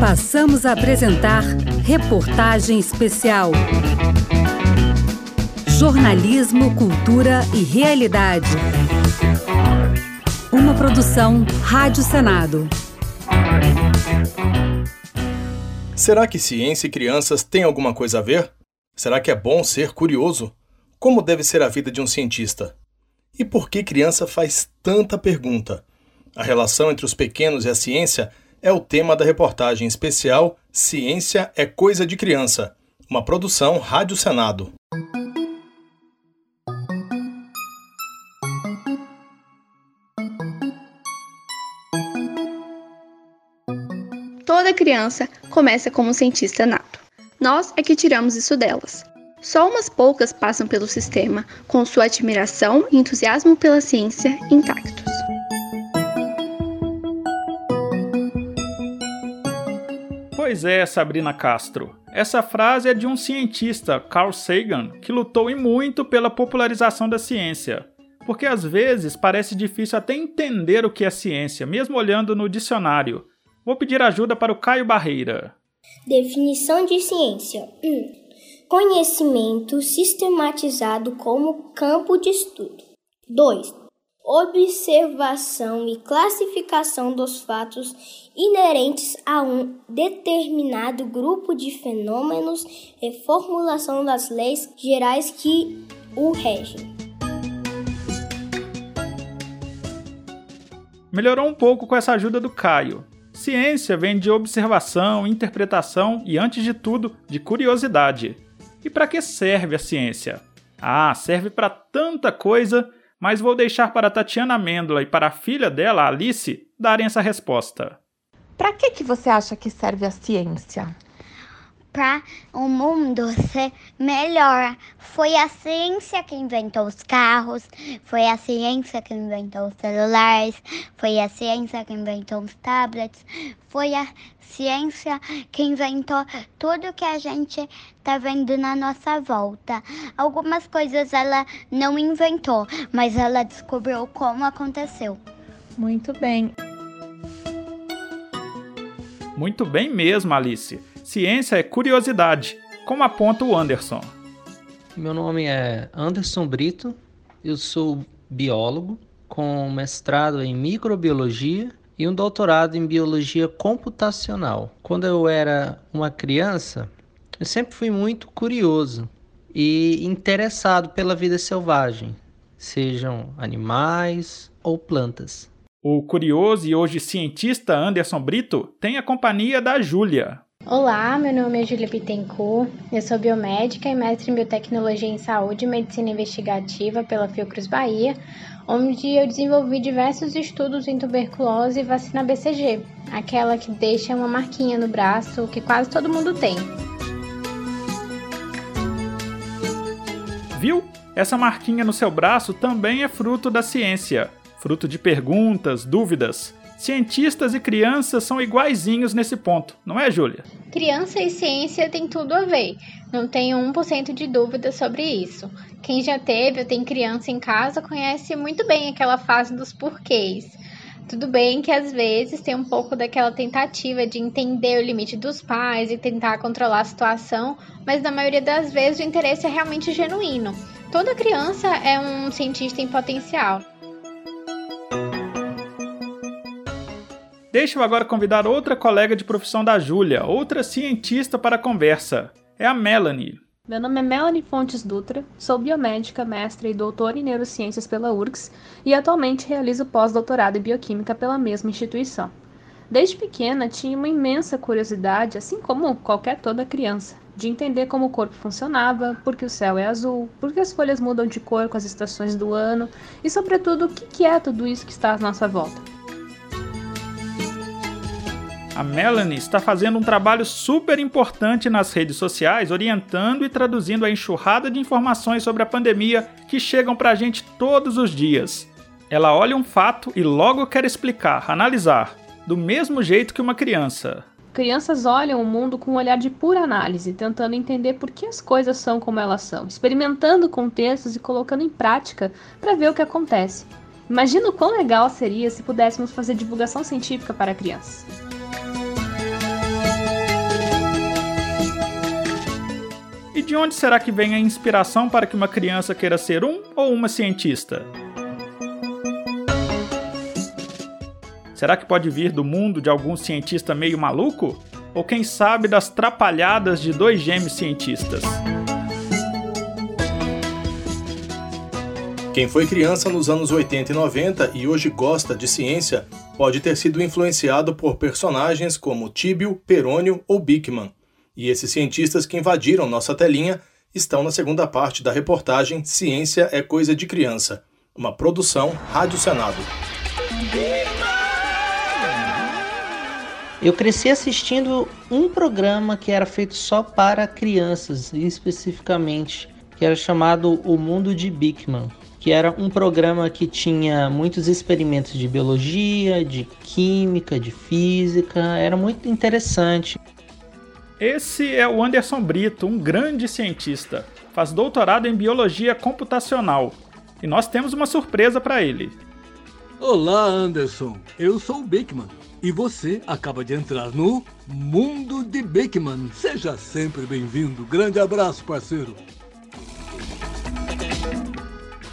Passamos a apresentar Reportagem Especial. Jornalismo, Cultura e Realidade. Uma produção Rádio Senado. Será que ciência e crianças têm alguma coisa a ver? Será que é bom ser curioso? Como deve ser a vida de um cientista? E por que criança faz tanta pergunta? A relação entre os pequenos e a ciência é o tema da reportagem especial Ciência é Coisa de Criança, uma produção Rádio Senado. Toda criança começa como cientista nato. Nós é que tiramos isso delas. Só umas poucas passam pelo sistema, com sua admiração e entusiasmo pela ciência intactos. Pois é, Sabrina Castro. Essa frase é de um cientista, Carl Sagan, que lutou e muito pela popularização da ciência. Porque às vezes parece difícil até entender o que é ciência, mesmo olhando no dicionário. Vou pedir ajuda para o Caio Barreira. Definição de ciência: 1. Um, conhecimento sistematizado como campo de estudo. 2. Observação e classificação dos fatos inerentes a um determinado grupo de fenômenos e formulação das leis gerais que o regem. Melhorou um pouco com essa ajuda do Caio. Ciência vem de observação, interpretação e, antes de tudo, de curiosidade. E para que serve a ciência? Ah, serve para tanta coisa, mas vou deixar para Tatiana Amêndola e para a filha dela, Alice, darem essa resposta. Para que, que você acha que serve a ciência? para o mundo ser melhor. Foi a ciência que inventou os carros, foi a ciência que inventou os celulares, foi a ciência que inventou os tablets, foi a ciência que inventou tudo que a gente está vendo na nossa volta. Algumas coisas ela não inventou, mas ela descobriu como aconteceu. Muito bem. Muito bem mesmo, Alice. Ciência é curiosidade, como aponta o Anderson. Meu nome é Anderson Brito, eu sou biólogo com mestrado em microbiologia e um doutorado em biologia computacional. Quando eu era uma criança, eu sempre fui muito curioso e interessado pela vida selvagem, sejam animais ou plantas. O curioso e hoje cientista Anderson Brito tem a companhia da Júlia, Olá, meu nome é Julia Bittencourt, eu sou biomédica e mestre em biotecnologia em saúde e medicina investigativa pela Fiocruz Bahia, onde eu desenvolvi diversos estudos em tuberculose e vacina BCG, aquela que deixa uma marquinha no braço que quase todo mundo tem. Viu? Essa marquinha no seu braço também é fruto da ciência, fruto de perguntas, dúvidas. Cientistas e crianças são iguaizinhos nesse ponto, não é, Júlia? Criança e ciência tem tudo a ver. Não tenho 1% de dúvida sobre isso. Quem já teve ou tem criança em casa conhece muito bem aquela fase dos porquês. Tudo bem que às vezes tem um pouco daquela tentativa de entender o limite dos pais e tentar controlar a situação, mas na maioria das vezes o interesse é realmente genuíno. Toda criança é um cientista em potencial. Deixa eu agora convidar outra colega de profissão da Júlia, outra cientista para a conversa. É a Melanie. Meu nome é Melanie Fontes Dutra, sou biomédica, mestre e doutora em neurociências pela URGS e atualmente realizo pós-doutorado em bioquímica pela mesma instituição. Desde pequena tinha uma imensa curiosidade, assim como qualquer toda criança, de entender como o corpo funcionava, por que o céu é azul, por que as folhas mudam de cor com as estações do ano e, sobretudo, o que é tudo isso que está à nossa volta. A Melanie está fazendo um trabalho super importante nas redes sociais, orientando e traduzindo a enxurrada de informações sobre a pandemia que chegam para a gente todos os dias. Ela olha um fato e logo quer explicar, analisar, do mesmo jeito que uma criança. Crianças olham o mundo com um olhar de pura análise, tentando entender por que as coisas são como elas são, experimentando contextos e colocando em prática para ver o que acontece. Imagina o quão legal seria se pudéssemos fazer divulgação científica para crianças. E de onde será que vem a inspiração para que uma criança queira ser um ou uma cientista? Será que pode vir do mundo de algum cientista meio maluco? Ou quem sabe das trapalhadas de dois gêmeos cientistas? Quem foi criança nos anos 80 e 90 e hoje gosta de ciência pode ter sido influenciado por personagens como Tíbio, Perônio ou Bickman. E esses cientistas que invadiram nossa telinha estão na segunda parte da reportagem Ciência é Coisa de Criança, uma produção Rádio Senado. Eu cresci assistindo um programa que era feito só para crianças, especificamente, que era chamado O Mundo de Bickman, que era um programa que tinha muitos experimentos de biologia, de química, de física, era muito interessante. Esse é o Anderson Brito, um grande cientista. Faz doutorado em biologia computacional. E nós temos uma surpresa para ele. Olá, Anderson. Eu sou o Beckman e você acaba de entrar no Mundo de Beckman. Seja sempre bem-vindo. Grande abraço, parceiro.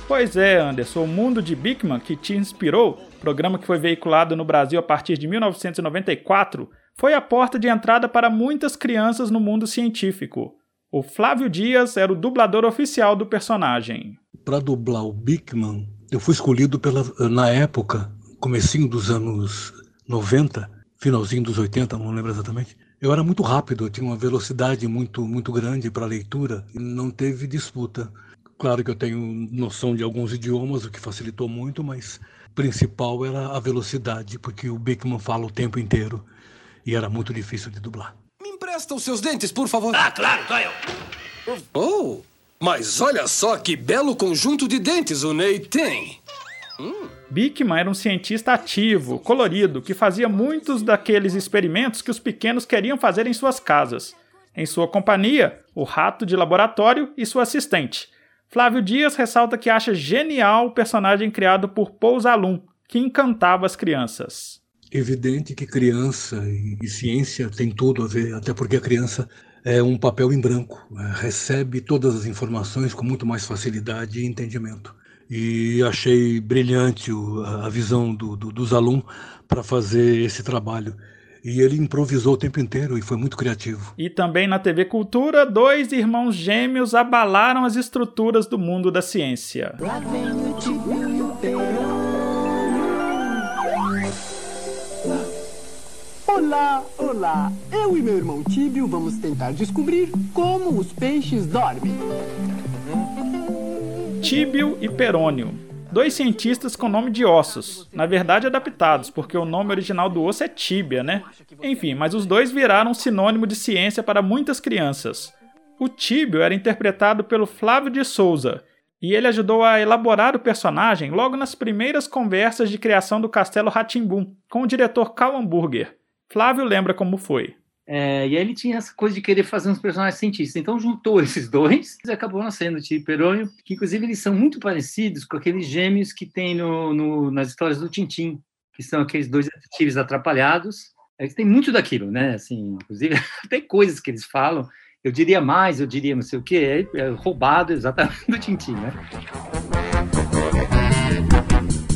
Pois é, Anderson, o Mundo de Beckman que te inspirou, programa que foi veiculado no Brasil a partir de 1994, foi a porta de entrada para muitas crianças no mundo científico. O Flávio Dias era o dublador oficial do personagem. Para dublar o Bickman, eu fui escolhido pela, na época, comecinho dos anos 90, finalzinho dos 80, não lembro exatamente. Eu era muito rápido, eu tinha uma velocidade muito muito grande para leitura e não teve disputa. Claro que eu tenho noção de alguns idiomas, o que facilitou muito, mas principal era a velocidade, porque o Bickman fala o tempo inteiro e era muito difícil de dublar. Me empresta os seus dentes, por favor. Ah, claro, tô eu. Oh, mas olha só que belo conjunto de dentes o Ney tem. Hum. Bickman era um cientista ativo, colorido, que fazia muitos daqueles experimentos que os pequenos queriam fazer em suas casas. Em sua companhia, o rato de laboratório e sua assistente. Flávio Dias ressalta que acha genial o personagem criado por Paul Zalum, que encantava as crianças evidente que criança e, e, ciência tem tudo a ver, até porque a criança é um papel em branco, é, recebe todas as informações com muito mais facilidade e entendimento. E achei brilhante o, a, visão do, do, dos alunos para fazer esse trabalho. E ele improvisou o tempo inteiro e foi muito criativo. E também na TV Cultura, dois irmãos gêmeos abalaram as estruturas do mundo da ciência. Lá vem o Olá, olá! Eu e meu irmão Tíbio vamos tentar descobrir como os peixes dormem. Tíbio e Perônio. Dois cientistas com nome de ossos, na verdade adaptados, porque o nome original do osso é tíbia, né? Enfim, mas os dois viraram sinônimo de ciência para muitas crianças. O Tíbio era interpretado pelo Flávio de Souza, e ele ajudou a elaborar o personagem logo nas primeiras conversas de criação do Castelo Ratimbum, com o diretor Karl Hamburger. Flávio lembra como foi. É, e aí ele tinha essa coisa de querer fazer uns personagens cientistas. Então juntou esses dois e acabou nascendo o Tio que inclusive eles são muito parecidos com aqueles gêmeos que tem no, no, nas histórias do Tintim, que são aqueles dois detetives atrapalhados. É, tem muito daquilo, né? Assim, inclusive, tem coisas que eles falam. Eu diria mais, eu diria não sei o quê, é, é roubado exatamente do Tintim, né?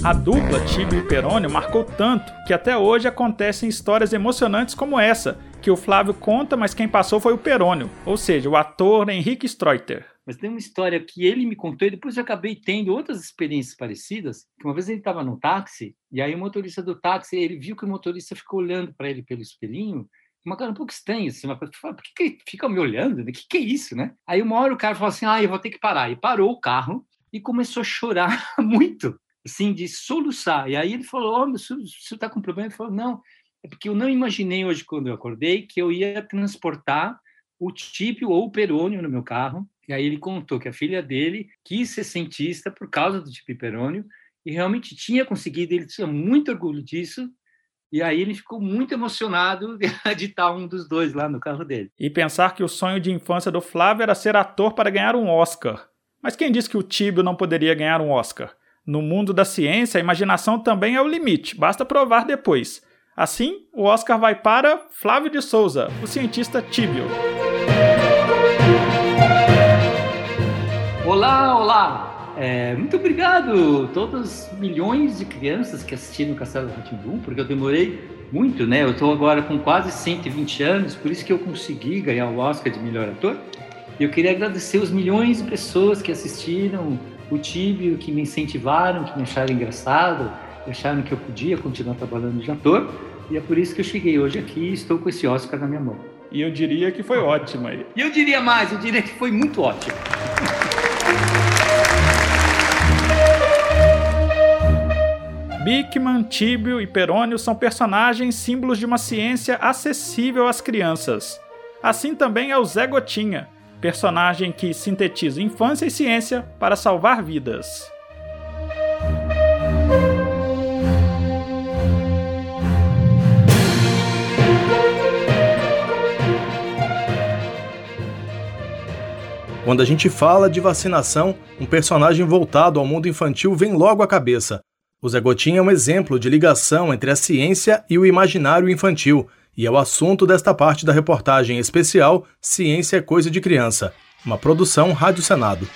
A dupla Tibio e Perônio marcou tanto que até hoje acontecem histórias emocionantes como essa, que o Flávio conta, mas quem passou foi o Perônio, ou seja, o ator Henrique Streuter. Mas tem uma história que ele me contou e depois eu acabei tendo outras experiências parecidas. Que uma vez ele estava no táxi e aí o motorista do táxi ele viu que o motorista ficou olhando para ele pelo espelhinho uma cara um pouco estranha, assim, uma coisa, por que, que fica me olhando? O que, que é isso, né? Aí uma hora o cara falou assim, ah, eu vou ter que parar. E parou o carro e começou a chorar muito assim, de soluçar. E aí ele falou, oh, senhor está com problema? Ele falou, não, é porque eu não imaginei hoje, quando eu acordei, que eu ia transportar o típio ou o perônio no meu carro. E aí ele contou que a filha dele quis ser cientista por causa do típio perônio, e realmente tinha conseguido, ele tinha muito orgulho disso, e aí ele ficou muito emocionado de estar um dos dois lá no carro dele. E pensar que o sonho de infância do Flávio era ser ator para ganhar um Oscar. Mas quem disse que o Tíbio não poderia ganhar um Oscar? No mundo da ciência, a imaginação também é o limite, basta provar depois. Assim, o Oscar vai para Flávio de Souza, o cientista Tíbio. Olá, olá! É, muito obrigado todos os milhões de crianças que assistiram o Castelo Ratimbum, porque eu demorei muito, né? Eu estou agora com quase 120 anos, por isso que eu consegui ganhar o Oscar de melhor ator. E eu queria agradecer os milhões de pessoas que assistiram o Tibio, que me incentivaram, que me acharam engraçado, acharam que eu podia continuar trabalhando de ator. E é por isso que eu cheguei hoje aqui e estou com esse Oscar na minha mão. E eu diria que foi ótima. E eu diria mais, eu diria que foi muito ótimo. Bickman, Tíbio e Perônio são personagens símbolos de uma ciência acessível às crianças. Assim também é o Zé Gotinha, personagem que sintetiza infância e ciência para salvar vidas. Quando a gente fala de vacinação, um personagem voltado ao mundo infantil vem logo à cabeça. O Zé Gotinha é um exemplo de ligação entre a ciência e o imaginário infantil, e é o assunto desta parte da reportagem especial Ciência é Coisa de Criança, uma produção Rádio Senado.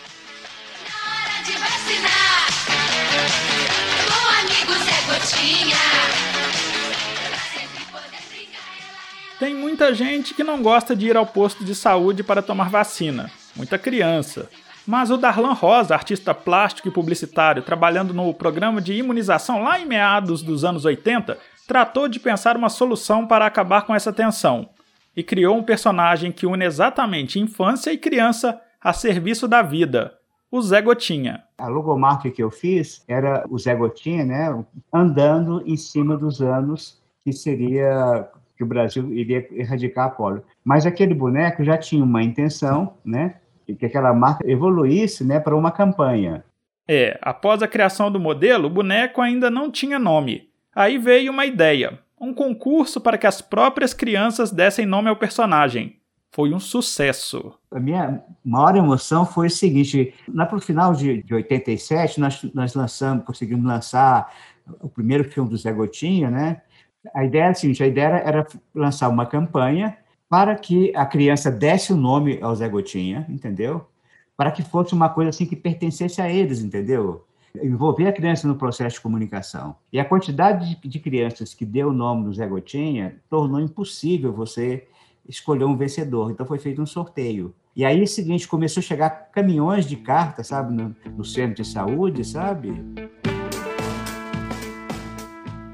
Tem muita gente que não gosta de ir ao posto de saúde para tomar vacina, muita criança. Mas o Darlan Rosa, artista plástico e publicitário, trabalhando no programa de imunização lá em meados dos anos 80, tratou de pensar uma solução para acabar com essa tensão e criou um personagem que une exatamente infância e criança a serviço da vida, o Zé Gotinha. A logomarca que eu fiz era o Zé Gotinha, né, andando em cima dos anos que seria que o Brasil iria erradicar a polio. Mas aquele boneco já tinha uma intenção, né, que aquela marca evoluísse né, para uma campanha. É, após a criação do modelo, o boneco ainda não tinha nome. Aí veio uma ideia: um concurso para que as próprias crianças dessem nome ao personagem. Foi um sucesso. A minha maior emoção foi o seguinte: lá para o final de, de 87, nós, nós lançamos, conseguimos lançar o primeiro filme do Zé Gotinha, né? A ideia era a seguinte: a ideia era, lançar uma campanha para que a criança desse o nome ao Zé Gotinha, entendeu? Para que fosse uma coisa assim que pertencesse a eles, entendeu? Envolver a criança no processo de comunicação. E a quantidade de, de crianças que deu o nome do Zé Gotinha tornou impossível você escolher um vencedor. Então foi feito um sorteio. E aí, é seguinte, começou a chegar caminhões de cartas, sabe, no, no centro de saúde, sabe?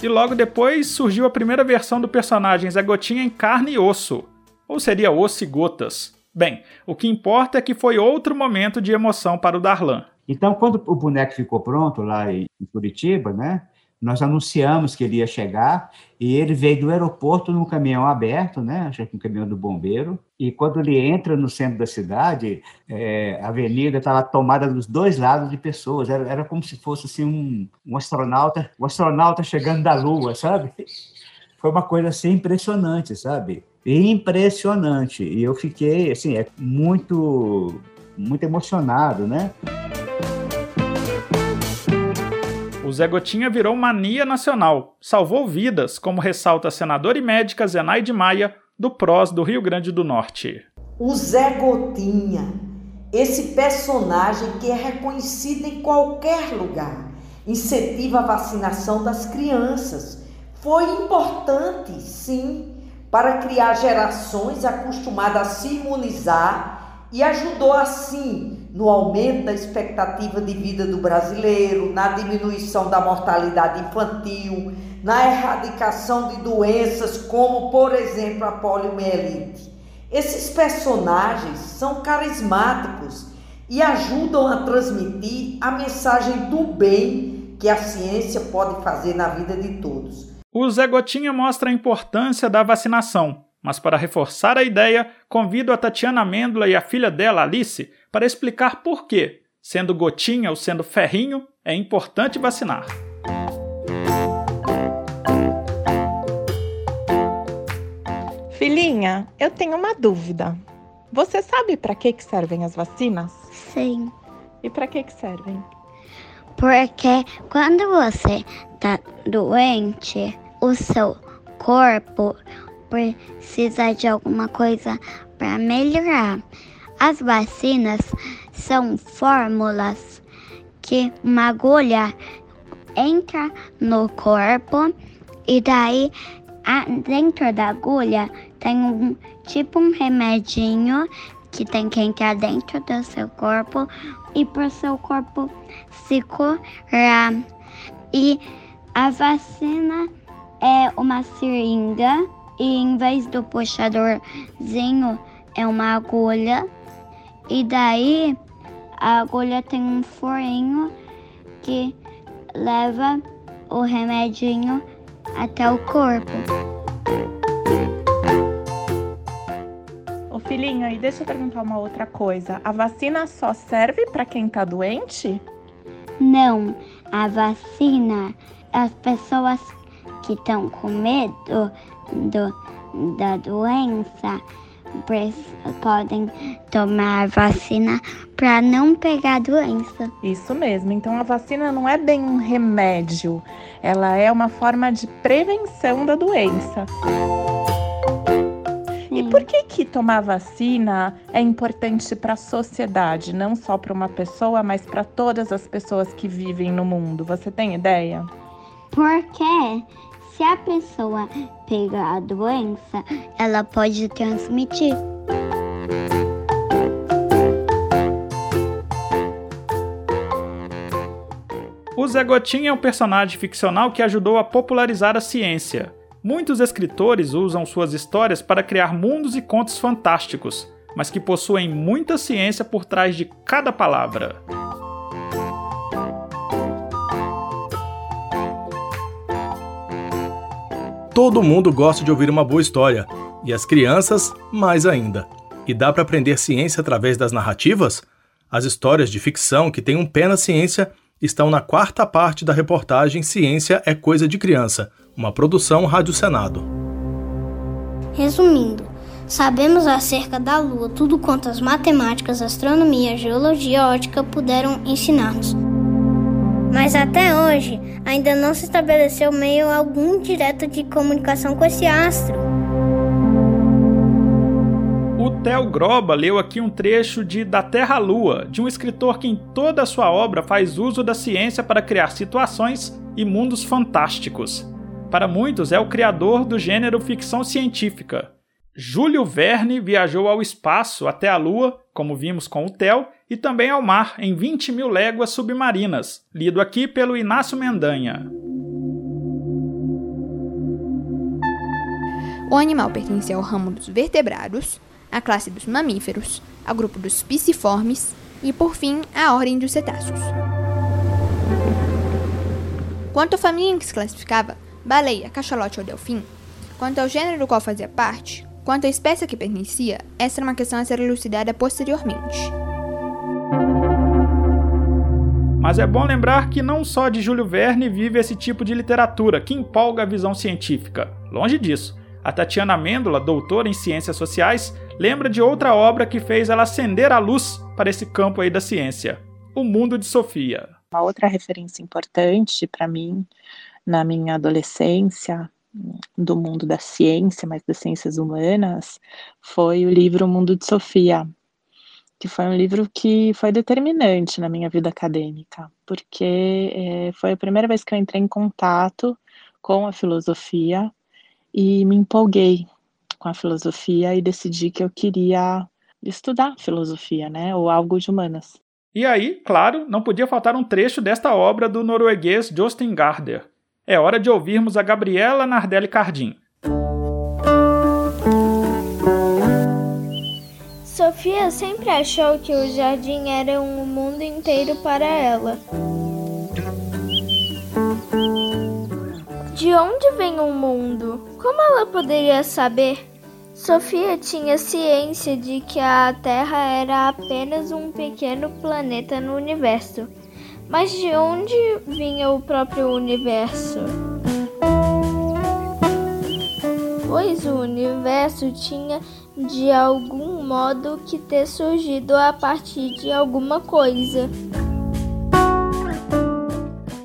E logo depois surgiu a primeira versão do personagem Zé Gotinha em carne e osso, ou seria osso e gotas? Bem, o que importa é que foi outro momento de emoção para o Darlan. Então, quando o boneco ficou pronto lá em Curitiba, né? Nós anunciamos que ele ia chegar e ele veio do aeroporto num caminhão aberto, né? Acho que um caminhão do bombeiro. E quando ele entra no centro da cidade, é, a avenida estava tomada dos dois lados de pessoas. Era, era como se fosse assim um, um astronauta, um astronauta chegando da Lua, sabe? Foi uma coisa assim impressionante, sabe? impressionante. E eu fiquei, assim, é muito, muito emocionado, né? O Zé Gotinha virou mania nacional, salvou vidas, como ressalta a senadora e médica Zenaide Maia, do PROS do Rio Grande do Norte. O Zé Gotinha, esse personagem que é reconhecido em qualquer lugar, incentiva a vacinação das crianças. Foi importante, sim, para criar gerações acostumadas a se imunizar e ajudou assim no aumento da expectativa de vida do brasileiro, na diminuição da mortalidade infantil, na erradicação de doenças como, por exemplo, a poliomielite. Esses personagens são carismáticos e ajudam a transmitir a mensagem do bem que a ciência pode fazer na vida de todos. O Zé Gotinha mostra a importância da vacinação, mas para reforçar a ideia, convido a Tatiana Mêndola e a filha dela, Alice, para explicar por que, sendo gotinha ou sendo ferrinho, é importante vacinar. Filhinha, eu tenho uma dúvida. Você sabe para que, que servem as vacinas? Sim. E para que, que servem? Porque quando você tá doente, o seu corpo precisa de alguma coisa para melhorar. As vacinas são fórmulas que uma agulha entra no corpo e daí dentro da agulha tem um tipo um remedinho que tem que entrar dentro do seu corpo e para o seu corpo se curar. E a vacina é uma seringa e em vez do puxadorzinho é uma agulha. E daí a agulha tem um furinho que leva o remedinho até o corpo. Ô filhinho, e deixa eu perguntar uma outra coisa. A vacina só serve para quem tá doente? Não, a vacina, as pessoas que estão com medo do, da doença podem tomar a vacina para não pegar doença. Isso mesmo. Então a vacina não é bem um remédio, ela é uma forma de prevenção da doença. E por que que tomar vacina é importante para a sociedade, não só para uma pessoa, mas para todas as pessoas que vivem no mundo? Você tem ideia? Porque se a pessoa pegar a doença, ela pode transmitir. O Zé Gotinha é um personagem ficcional que ajudou a popularizar a ciência. Muitos escritores usam suas histórias para criar mundos e contos fantásticos, mas que possuem muita ciência por trás de cada palavra. Todo mundo gosta de ouvir uma boa história, e as crianças mais ainda. E dá para aprender ciência através das narrativas? As histórias de ficção que têm um pé na ciência estão na quarta parte da reportagem Ciência é Coisa de Criança, uma produção Rádio Senado. Resumindo, sabemos acerca da Lua tudo quanto as matemáticas, astronomia, geologia, ótica puderam ensinar-nos. Mas até hoje ainda não se estabeleceu meio algum direto de comunicação com esse astro. O Theo Groba leu aqui um trecho de Da Terra à Lua, de um escritor que em toda a sua obra faz uso da ciência para criar situações e mundos fantásticos. Para muitos, é o criador do gênero ficção científica. Júlio Verne viajou ao espaço até a Lua, como vimos com o Theo, e também ao mar em 20 mil léguas submarinas, lido aqui pelo Inácio Mendanha. O animal pertence ao ramo dos vertebrados, à classe dos mamíferos, ao grupo dos pisciformes e, por fim, à ordem dos cetáceos. Quanto à família em que se classificava, baleia, cachalote ou delfim, quanto ao gênero do qual fazia parte, Quanto à espécie a que pertencia, essa era uma questão a ser elucidada posteriormente. Mas é bom lembrar que não só de Júlio Verne vive esse tipo de literatura que empolga a visão científica. Longe disso. A Tatiana Mendola, doutora em ciências sociais, lembra de outra obra que fez ela acender a luz para esse campo aí da ciência: O Mundo de Sofia. Uma outra referência importante para mim na minha adolescência do mundo da ciência, mas das ciências humanas, foi o livro O Mundo de Sofia, que foi um livro que foi determinante na minha vida acadêmica, porque é, foi a primeira vez que eu entrei em contato com a filosofia e me empolguei com a filosofia e decidi que eu queria estudar filosofia, né, ou algo de humanas. E aí, claro, não podia faltar um trecho desta obra do norueguês Jostein Gaarder, é hora de ouvirmos a Gabriela Nardelli Cardim. Sofia sempre achou que o jardim era um mundo inteiro para ela. De onde vem o mundo? Como ela poderia saber? Sofia tinha ciência de que a Terra era apenas um pequeno planeta no universo mas de onde vinha o próprio universo? Pois o universo tinha de algum modo que ter surgido a partir de alguma coisa.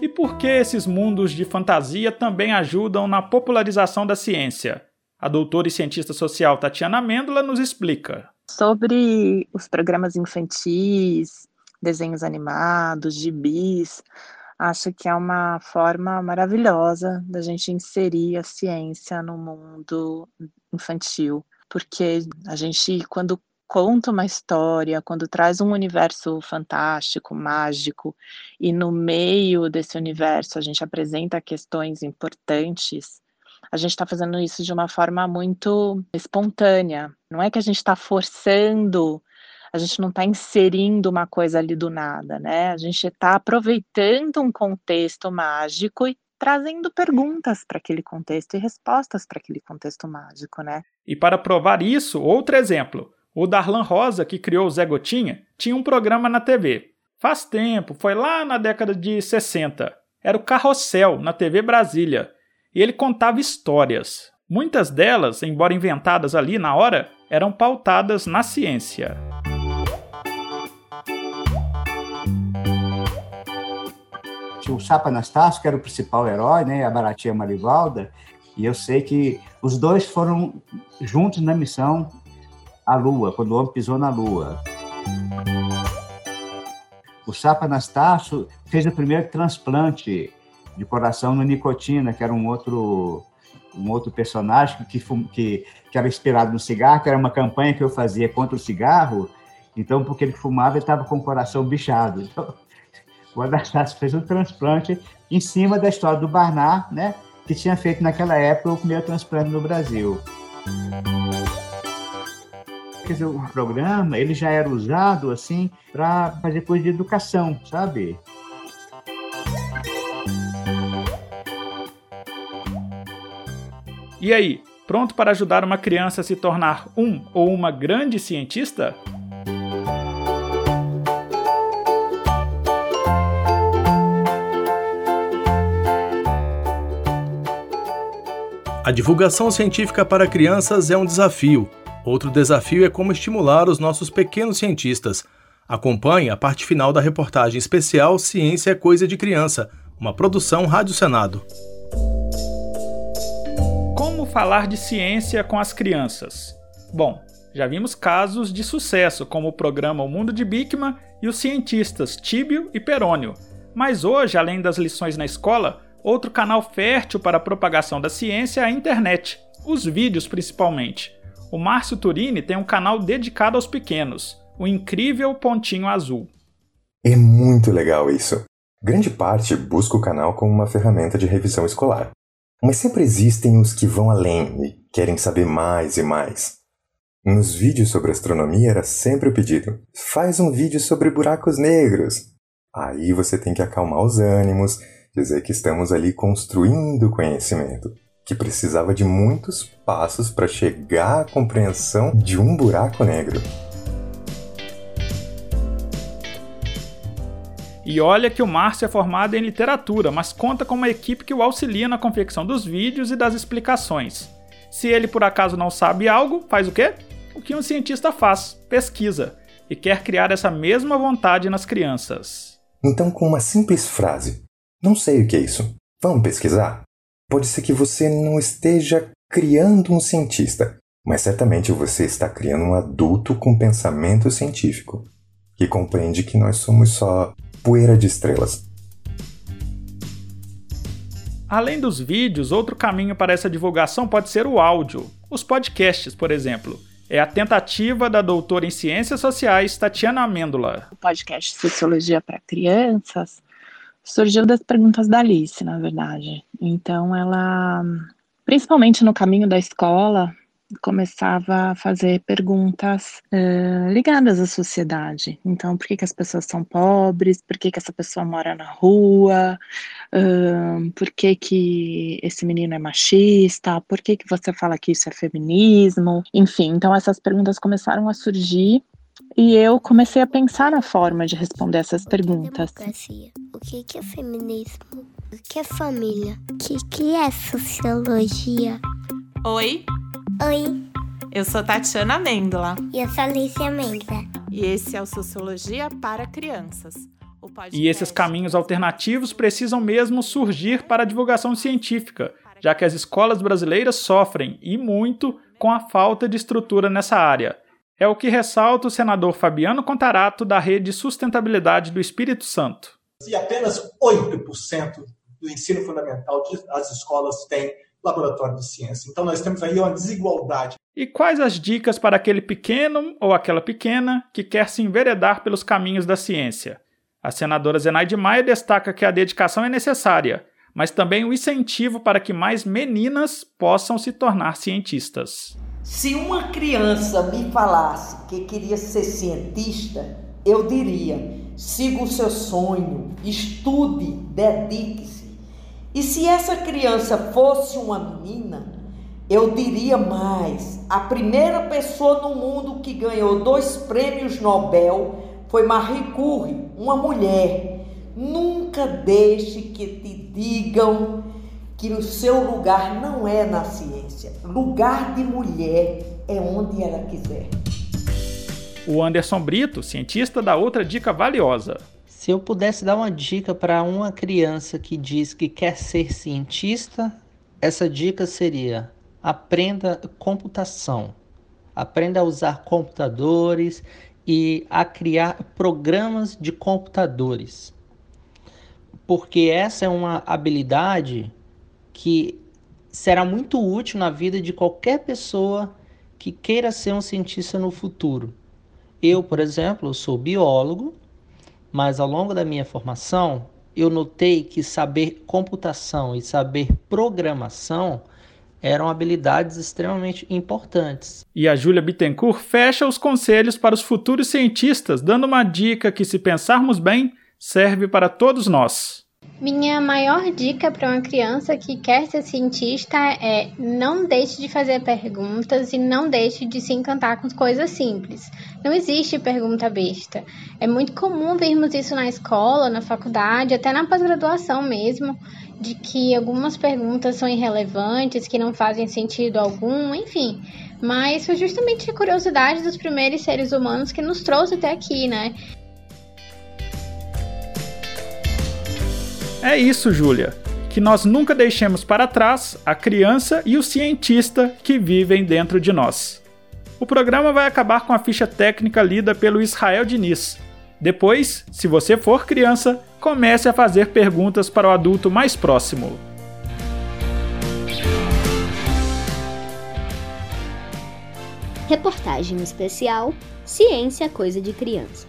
E por que esses mundos de fantasia também ajudam na popularização da ciência? A doutora e cientista social Tatiana Mendola nos explica. Sobre os programas infantis, desenhos animados, gibis, acho que é uma forma maravilhosa da gente inserir a ciência no mundo infantil, porque a gente, quando conta uma história, quando traz um universo fantástico, mágico, e no meio desse universo a gente apresenta questões importantes, a gente está fazendo isso de uma forma muito espontânea. Não é que a gente está forçando, a gente não está inserindo uma coisa ali do nada, né? A gente está aproveitando um contexto mágico e trazendo perguntas para aquele contexto e respostas para aquele contexto mágico, né? E para provar isso, outro exemplo. O Darlan Rosa, que criou o Zé Gotinha, tinha um programa na TV. Faz tempo, foi lá na década de 60. Era o Carrossel, na TV Brasília e ele contava histórias. Muitas delas, embora inventadas ali na hora, eram pautadas na ciência. O Sapa Anastácio, que era o principal herói, né, a Baratinha Marivalda, e eu sei que os dois foram juntos na missão à Lua, quando o homem pisou na Lua. O Sapa Anastácio fez o primeiro transplante de coração no Nicotina, que era um outro um outro personagem que, que, que era inspirado no cigarro, que era uma campanha que eu fazia contra o cigarro, então, porque ele fumava, ele estava com o coração bichado. Então, o Anastácio fez um transplante em cima da história do Barnard, né, que tinha feito naquela época o primeiro transplante no Brasil. Quer dizer, o programa ele já era usado assim para fazer coisa de educação, sabe? E aí, pronto para ajudar uma criança a se tornar um ou uma grande cientista? A divulgação científica para crianças é um desafio. Outro desafio é como estimular os nossos pequenos cientistas. Acompanhe a parte final da reportagem especial Ciência é Coisa de Criança, uma produção Rádio Senado falar de ciência com as crianças? Bom, já vimos casos de sucesso, como o programa O Mundo de Bikman e os cientistas Tíbio e Perônio. Mas hoje, além das lições na escola, outro canal fértil para a propagação da ciência é a internet, os vídeos principalmente. O Márcio Turini tem um canal dedicado aos pequenos, o Incrível Pontinho Azul. É muito legal isso. Grande parte busca o canal como uma ferramenta de revisão escolar. Mas sempre existem os que vão além e querem saber mais e mais. Nos vídeos sobre astronomia era sempre o pedido: faz um vídeo sobre buracos negros. Aí você tem que acalmar os ânimos, dizer que estamos ali construindo conhecimento, que precisava de muitos passos para chegar à compreensão de um buraco negro. E olha que o Márcio é formado em literatura, mas conta com uma equipe que o auxilia na confecção dos vídeos e das explicações. Se ele por acaso não sabe algo, faz o quê? O que um cientista faz, pesquisa, e quer criar essa mesma vontade nas crianças. Então, com uma simples frase: Não sei o que é isso, vamos pesquisar? Pode ser que você não esteja criando um cientista, mas certamente você está criando um adulto com pensamento científico, que compreende que nós somos só poeira de estrelas. Além dos vídeos, outro caminho para essa divulgação pode ser o áudio. Os podcasts, por exemplo. É a tentativa da doutora em Ciências Sociais, Tatiana Amêndola. O podcast Sociologia para Crianças surgiu das perguntas da Alice, na verdade. Então, ela, principalmente no caminho da escola, começava a fazer perguntas uh, ligadas à sociedade. Então, por que, que as pessoas são pobres? Por que, que essa pessoa mora na rua? Uh, por que, que esse menino é machista? Por que, que você fala que isso é feminismo? Enfim, então essas perguntas começaram a surgir e eu comecei a pensar na forma de responder essas perguntas. Democracia. O que é feminismo? O que é família? O que é sociologia? Oi, Oi, eu sou Tatiana Amêndola. e eu sou Alicia Mendes. E esse é o Sociologia para Crianças. O E esses caminhos alternativos precisam mesmo surgir para a divulgação científica, já que as escolas brasileiras sofrem, e muito, com a falta de estrutura nessa área. É o que ressalta o senador Fabiano Contarato, da Rede Sustentabilidade do Espírito Santo. E apenas 8% do ensino fundamental das escolas têm laboratório de ciência. Então nós temos aí uma desigualdade. E quais as dicas para aquele pequeno ou aquela pequena que quer se enveredar pelos caminhos da ciência? A senadora Zenaide Maia destaca que a dedicação é necessária, mas também o incentivo para que mais meninas possam se tornar cientistas. Se uma criança me falasse que queria ser cientista, eu diria: siga o seu sonho, estude, dedique-se. E se essa criança fosse uma menina, eu diria mais: a primeira pessoa no mundo que ganhou dois prêmios Nobel foi Marie Curie, uma mulher. Nunca deixe que te digam que o seu lugar não é na ciência. Lugar de mulher é onde ela quiser. O Anderson Brito, cientista, dá outra dica valiosa. Se eu pudesse dar uma dica para uma criança que diz que quer ser cientista, essa dica seria: aprenda computação. Aprenda a usar computadores e a criar programas de computadores. Porque essa é uma habilidade que será muito útil na vida de qualquer pessoa que queira ser um cientista no futuro. Eu, por exemplo, sou biólogo, mas ao longo da minha formação, eu notei que saber computação e saber programação eram habilidades extremamente importantes. E a Júlia Bittencourt fecha os conselhos para os futuros cientistas, dando uma dica que, se pensarmos bem, serve para todos nós. Minha maior dica para uma criança que quer ser cientista é não deixe de fazer perguntas e não deixe de se encantar com coisas simples. Não existe pergunta besta. É muito comum vermos isso na escola, na faculdade, até na pós-graduação mesmo de que algumas perguntas são irrelevantes, que não fazem sentido algum, enfim. Mas foi justamente a curiosidade dos primeiros seres humanos que nos trouxe até aqui, né? É isso, Júlia. Que nós nunca deixemos para trás a criança e o cientista que vivem dentro de nós. O programa vai acabar com a ficha técnica lida pelo Israel Diniz. Depois, se você for criança, comece a fazer perguntas para o adulto mais próximo. Reportagem especial Ciência Coisa de Criança.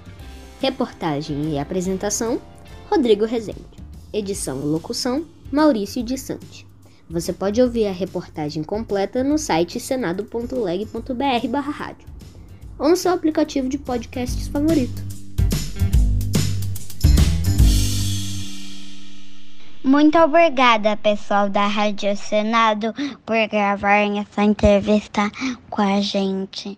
Reportagem e apresentação Rodrigo Rezende. Edição e locução Maurício de Sante. Você pode ouvir a reportagem completa no site senado.leg.br/rádio ou no seu aplicativo de podcasts favorito. Muito obrigada, pessoal da Rádio Senado, por gravarem essa entrevista com a gente.